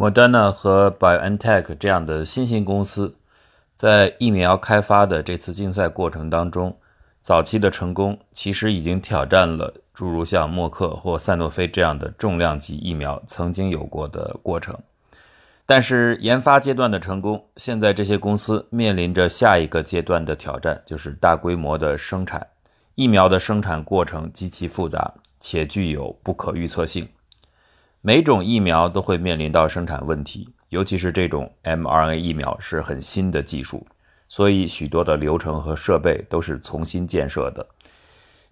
Moderna 和 BioNTech 这样的新兴公司，在疫苗开发的这次竞赛过程当中，早期的成功其实已经挑战了诸如像默克或赛诺菲这样的重量级疫苗曾经有过的过程。但是研发阶段的成功，现在这些公司面临着下一个阶段的挑战，就是大规模的生产。疫苗的生产过程极其复杂，且具有不可预测性。每种疫苗都会面临到生产问题，尤其是这种 mRNA 疫苗是很新的技术，所以许多的流程和设备都是重新建设的。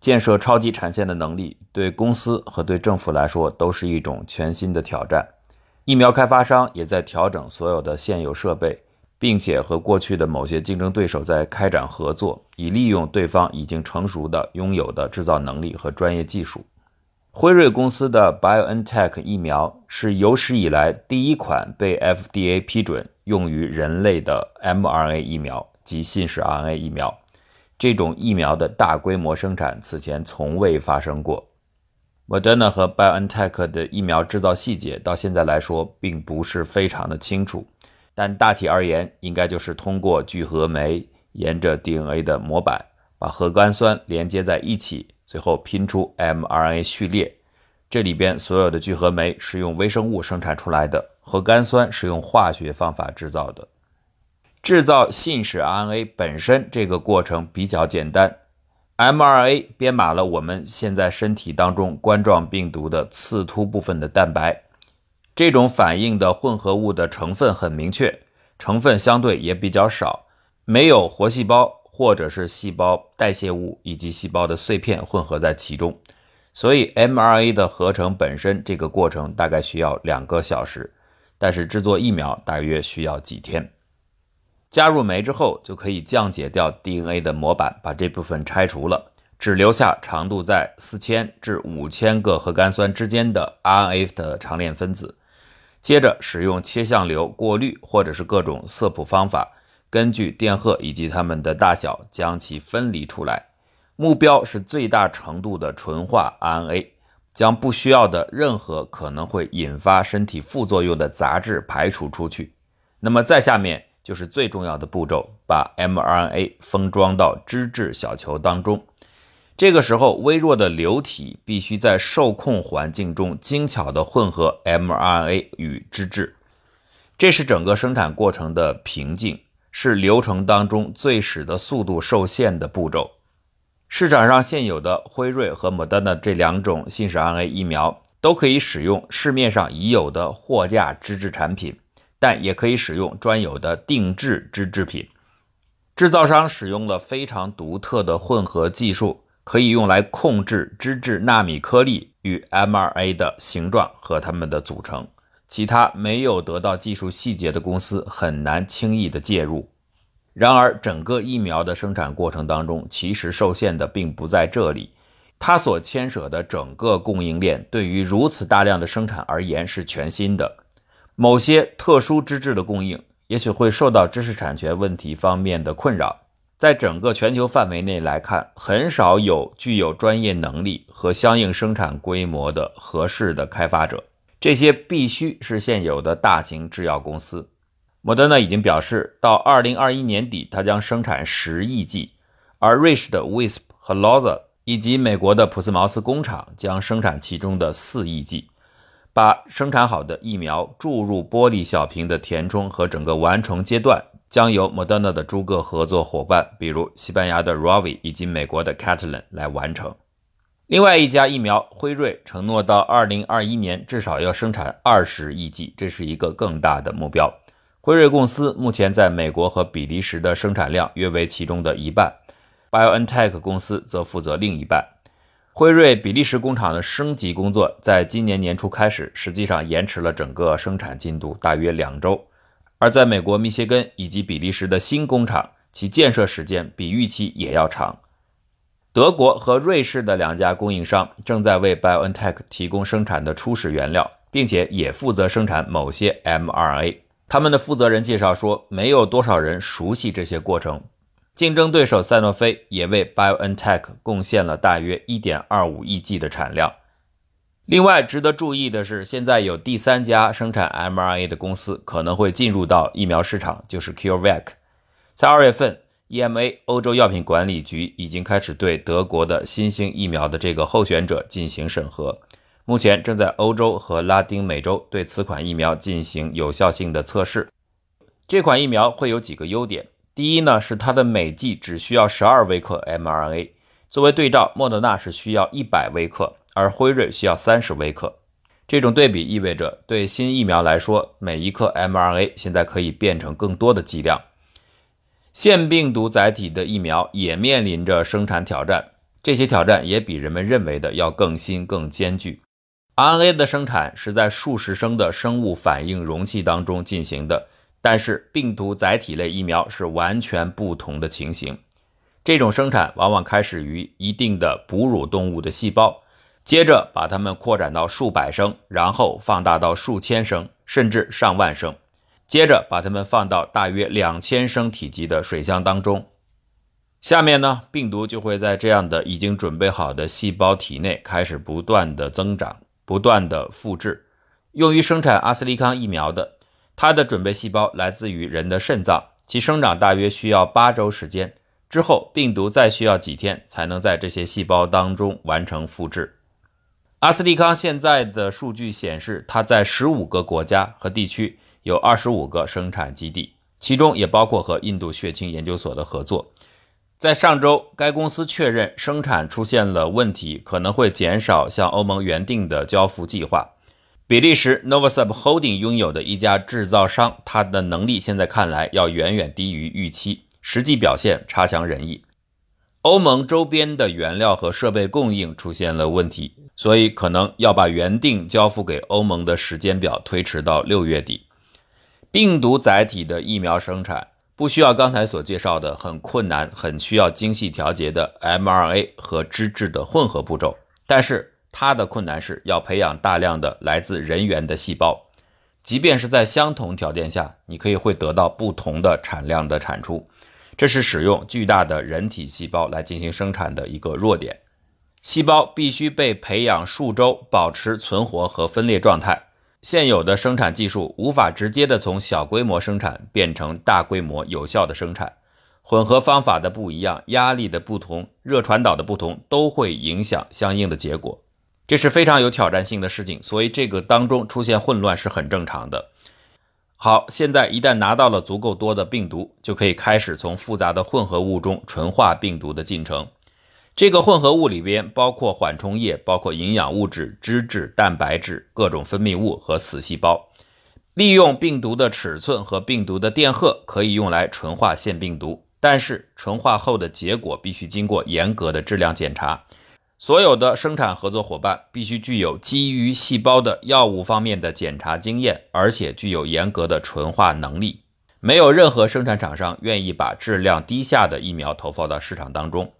建设超级产线的能力，对公司和对政府来说都是一种全新的挑战。疫苗开发商也在调整所有的现有设备，并且和过去的某些竞争对手在开展合作，以利用对方已经成熟的、拥有的制造能力和专业技术。辉瑞公司的 BioNTech 疫苗是有史以来第一款被 FDA 批准用于人类的 mRNA 疫苗及信使 RNA 疫苗。这种疫苗的大规模生产此前从未发生过。Moderna 和 BioNTech 的疫苗制造细节到现在来说并不是非常的清楚，但大体而言，应该就是通过聚合酶沿着 DNA 的模板把核苷酸连接在一起。最后拼出 mRNA 序列，这里边所有的聚合酶是用微生物生产出来的，核苷酸是用化学方法制造的。制造信使 RNA 本身这个过程比较简单，mRNA 编码了我们现在身体当中冠状病毒的刺突部分的蛋白，这种反应的混合物的成分很明确，成分相对也比较少，没有活细胞。或者是细胞代谢物以及细胞的碎片混合在其中，所以 mRNA 的合成本身这个过程大概需要两个小时，但是制作疫苗大约需要几天。加入酶之后，就可以降解掉 DNA 的模板，把这部分拆除了，只留下长度在四千至五千个核苷酸之间的 RNA 的长链分子。接着使用切相流过滤或者是各种色谱方法。根据电荷以及它们的大小，将其分离出来。目标是最大程度的纯化 RNA，将不需要的任何可能会引发身体副作用的杂质排除出去。那么再下面就是最重要的步骤，把 mRNA 封装到脂质小球当中。这个时候，微弱的流体必须在受控环境中精巧地混合 mRNA 与脂质，这是整个生产过程的瓶颈。是流程当中最使得速度受限的步骤。市场上现有的辉瑞和 Moderna 这两种信使 RNA 疫苗都可以使用市面上已有的货架脂质产品，但也可以使用专有的定制脂质品。制造商使用了非常独特的混合技术，可以用来控制脂质纳米颗粒与 mRNA 的形状和它们的组成。其他没有得到技术细节的公司很难轻易的介入。然而，整个疫苗的生产过程当中，其实受限的并不在这里。它所牵涉的整个供应链，对于如此大量的生产而言是全新的。某些特殊资质的供应，也许会受到知识产权问题方面的困扰。在整个全球范围内来看，很少有具有专业能力和相应生产规模的合适的开发者。这些必须是现有的大型制药公司。莫德纳已经表示，到二零二一年底，它将生产十亿剂；而瑞士的 Wisp 和 Loza 以及美国的普斯茅斯工厂将生产其中的四亿剂。把生产好的疫苗注入玻璃小瓶的填充和整个完成阶段，将由莫德纳的诸个合作伙伴，比如西班牙的 Rovi 以及美国的 Catalan 来完成。另外一家疫苗辉瑞承诺到二零二一年至少要生产二十亿剂，这是一个更大的目标。辉瑞公司目前在美国和比利时的生产量约为其中的一半，BioNTech 公司则负责另一半。辉瑞比利时工厂的升级工作在今年年初开始，实际上延迟了整个生产进度大约两周。而在美国密歇根以及比利时的新工厂，其建设时间比预期也要长。德国和瑞士的两家供应商正在为 BioNTech 提供生产的初始原料，并且也负责生产某些 mRNA。他们的负责人介绍说，没有多少人熟悉这些过程。竞争对手赛诺菲也为 BioNTech 贡献了大约1.25亿剂的产量。另外，值得注意的是，现在有第三家生产 mRNA 的公司可能会进入到疫苗市场，就是 CureVac。在二月份，EMA 欧洲药品管理局已经开始对德国的新型疫苗的这个候选者进行审核，目前正在欧洲和拉丁美洲对此款疫苗进行有效性的测试。这款疫苗会有几个优点，第一呢是它的每剂只需要十二微克 mRNA，作为对照，莫德纳是需要一百微克。而辉瑞需要三十微克，这种对比意味着对新疫苗来说，每一克 mRNA 现在可以变成更多的剂量。腺病毒载体的疫苗也面临着生产挑战，这些挑战也比人们认为的要更新更艰巨。RNA 的生产是在数十升的生物反应容器当中进行的，但是病毒载体类疫苗是完全不同的情形。这种生产往往开始于一定的哺乳动物的细胞。接着把它们扩展到数百升，然后放大到数千升，甚至上万升。接着把它们放到大约两千升体积的水箱当中。下面呢，病毒就会在这样的已经准备好的细胞体内开始不断的增长，不断的复制。用于生产阿斯利康疫苗的，它的准备细胞来自于人的肾脏，其生长大约需要八周时间。之后，病毒再需要几天才能在这些细胞当中完成复制。阿斯利康现在的数据显示，它在十五个国家和地区有二十五个生产基地，其中也包括和印度血清研究所的合作。在上周，该公司确认生产出现了问题，可能会减少向欧盟原定的交付计划。比利时 Novasub Holding 拥有的一家制造商，它的能力现在看来要远远低于预期，实际表现差强人意。欧盟周边的原料和设备供应出现了问题。所以可能要把原定交付给欧盟的时间表推迟到六月底。病毒载体的疫苗生产不需要刚才所介绍的很困难、很需要精细调节的 mRNA 和脂质的混合步骤，但是它的困难是要培养大量的来自人源的细胞。即便是在相同条件下，你可以会得到不同的产量的产出。这是使用巨大的人体细胞来进行生产的一个弱点。细胞必须被培养数周，保持存活和分裂状态。现有的生产技术无法直接的从小规模生产变成大规模有效的生产。混合方法的不一样、压力的不同、热传导的不同，都会影响相应的结果。这是非常有挑战性的事情，所以这个当中出现混乱是很正常的。好，现在一旦拿到了足够多的病毒，就可以开始从复杂的混合物中纯化病毒的进程。这个混合物里边包括缓冲液，包括营养物质、脂质、蛋白质、各种分泌物和死细胞。利用病毒的尺寸和病毒的电荷，可以用来纯化腺病毒。但是纯化后的结果必须经过严格的质量检查。所有的生产合作伙伴必须具有基于细胞的药物方面的检查经验，而且具有严格的纯化能力。没有任何生产厂商愿意把质量低下的疫苗投放到市场当中。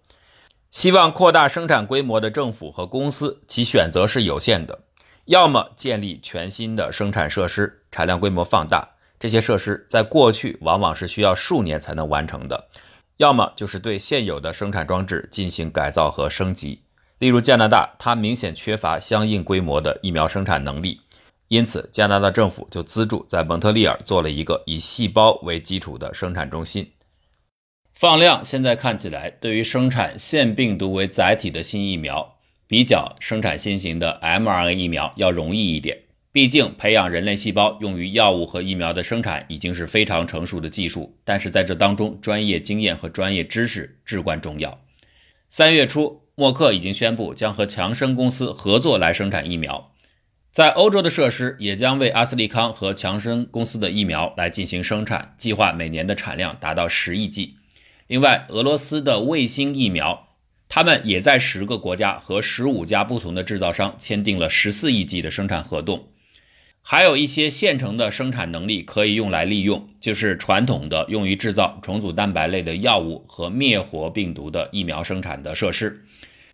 希望扩大生产规模的政府和公司，其选择是有限的：要么建立全新的生产设施，产量规模放大，这些设施在过去往往是需要数年才能完成的；要么就是对现有的生产装置进行改造和升级。例如加拿大，它明显缺乏相应规模的疫苗生产能力，因此加拿大政府就资助在蒙特利尔做了一个以细胞为基础的生产中心。放量现在看起来，对于生产腺病毒为载体的新疫苗，比较生产新型的 mRNA 疫苗要容易一点。毕竟，培养人类细胞用于药物和疫苗的生产已经是非常成熟的技术，但是在这当中，专业经验和专业知识至关重要。三月初，默克已经宣布将和强生公司合作来生产疫苗，在欧洲的设施也将为阿斯利康和强生公司的疫苗来进行生产，计划每年的产量达到十亿剂。另外，俄罗斯的卫星疫苗，他们也在十个国家和十五家不同的制造商签订了十四亿剂的生产合同。还有一些现成的生产能力可以用来利用，就是传统的用于制造重组蛋白类的药物和灭活病毒的疫苗生产的设施。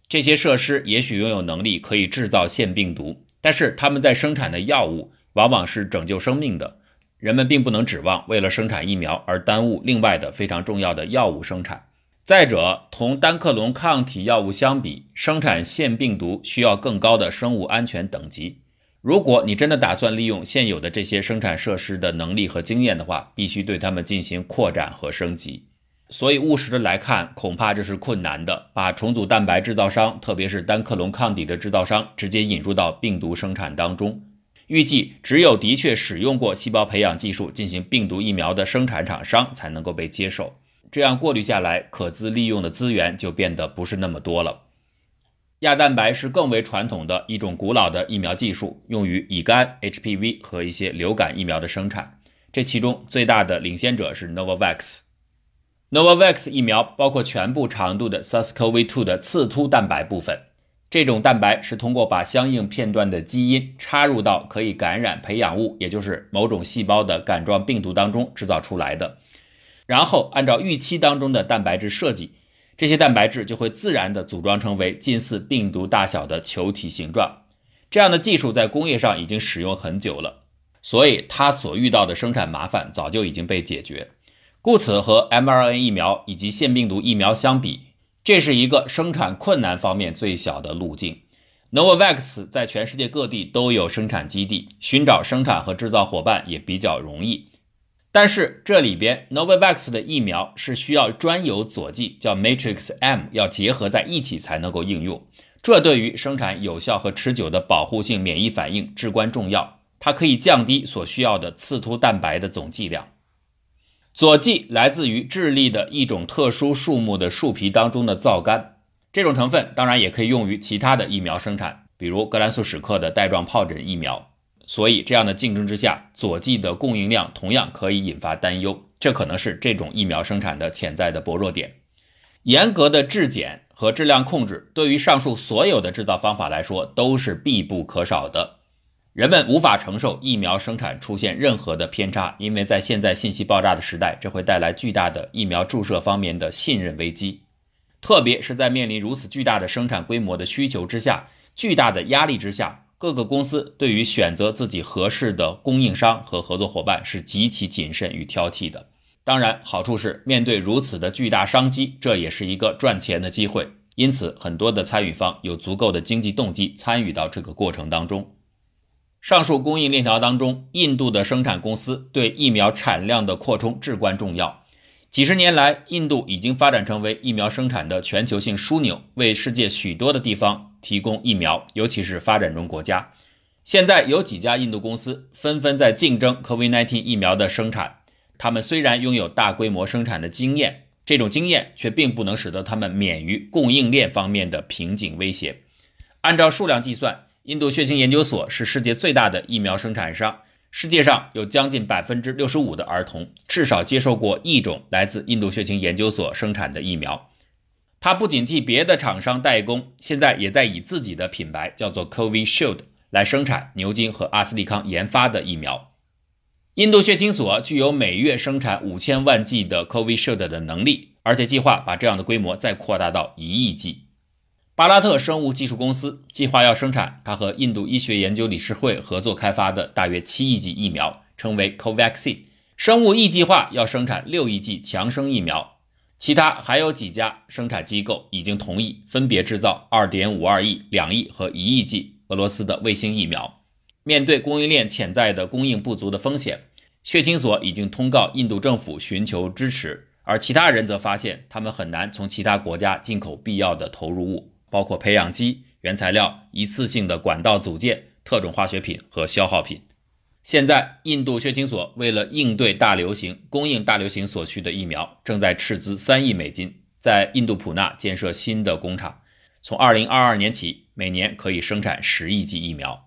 这些设施也许拥有能力可以制造腺病毒，但是他们在生产的药物往往是拯救生命的。人们并不能指望为了生产疫苗而耽误另外的非常重要的药物生产。再者，同单克隆抗体药物相比，生产腺病毒需要更高的生物安全等级。如果你真的打算利用现有的这些生产设施的能力和经验的话，必须对它们进行扩展和升级。所以务实的来看，恐怕这是困难的。把重组蛋白制造商，特别是单克隆抗体的制造商，直接引入到病毒生产当中，预计只有的确使用过细胞培养技术进行病毒疫苗的生产厂商才能够被接受。这样过滤下来，可资利用的资源就变得不是那么多了。亚蛋白是更为传统的一种古老的疫苗技术，用于乙肝、HPV 和一些流感疫苗的生产。这其中最大的领先者是 Novavax。Novavax 疫苗包括全部长度的 SARS-CoV-2 的刺突蛋白部分。这种蛋白是通过把相应片段的基因插入到可以感染培养物，也就是某种细胞的杆状病毒当中制造出来的。然后按照预期当中的蛋白质设计，这些蛋白质就会自然地组装成为近似病毒大小的球体形状。这样的技术在工业上已经使用很久了，所以它所遇到的生产麻烦早就已经被解决。故此，和 mRNA 疫苗以及腺病毒疫苗相比，这是一个生产困难方面最小的路径。Novavax 在全世界各地都有生产基地，寻找生产和制造伙伴也比较容易。但是这里边 Novavax 的疫苗是需要专有佐剂，叫 Matrix M，要结合在一起才能够应用。这对于生产有效和持久的保护性免疫反应至关重要。它可以降低所需要的刺突蛋白的总剂量。佐剂来自于智利的一种特殊树木的树皮当中的皂苷，这种成分当然也可以用于其他的疫苗生产，比如格兰素史克的带状疱疹疫苗。所以，这样的竞争之下，佐剂的供应量同样可以引发担忧。这可能是这种疫苗生产的潜在的薄弱点。严格的质检和质量控制，对于上述所有的制造方法来说都是必不可少的。人们无法承受疫苗生产出现任何的偏差，因为在现在信息爆炸的时代，这会带来巨大的疫苗注射方面的信任危机。特别是在面临如此巨大的生产规模的需求之下，巨大的压力之下。各个公司对于选择自己合适的供应商和合作伙伴是极其谨慎与挑剔的。当然，好处是面对如此的巨大商机，这也是一个赚钱的机会。因此，很多的参与方有足够的经济动机参与到这个过程当中。上述供应链条当中，印度的生产公司对疫苗产量的扩充至关重要。几十年来，印度已经发展成为疫苗生产的全球性枢纽，为世界许多的地方。提供疫苗，尤其是发展中国家。现在有几家印度公司纷纷在竞争 COVID-19 疫苗的生产。他们虽然拥有大规模生产的经验，这种经验却并不能使得他们免于供应链方面的瓶颈威胁。按照数量计算，印度血清研究所是世界最大的疫苗生产商。世界上有将近百分之六十五的儿童至少接受过一种来自印度血清研究所生产的疫苗。他不仅替别的厂商代工，现在也在以自己的品牌叫做 Covishield 来生产牛津和阿斯利康研发的疫苗。印度血清所具有每月生产五千万剂的 Covishield 的能力，而且计划把这样的规模再扩大到一亿剂。巴拉特生物技术公司计划要生产它和印度医学研究理事会合作开发的大约七亿剂疫苗，称为 Covaxin。生物 E 计划要生产六亿剂强生疫苗。其他还有几家生产机构已经同意分别制造2.52亿、两亿和一亿剂俄罗斯的卫星疫苗。面对供应链潜在的供应不足的风险，血清所已经通告印度政府寻求支持，而其他人则发现他们很难从其他国家进口必要的投入物，包括培养基、原材料、一次性的管道组件、特种化学品和消耗品。现在，印度血清所为了应对大流行，供应大流行所需的疫苗，正在斥资三亿美金，在印度普纳建设新的工厂。从二零二二年起，每年可以生产十亿剂疫苗。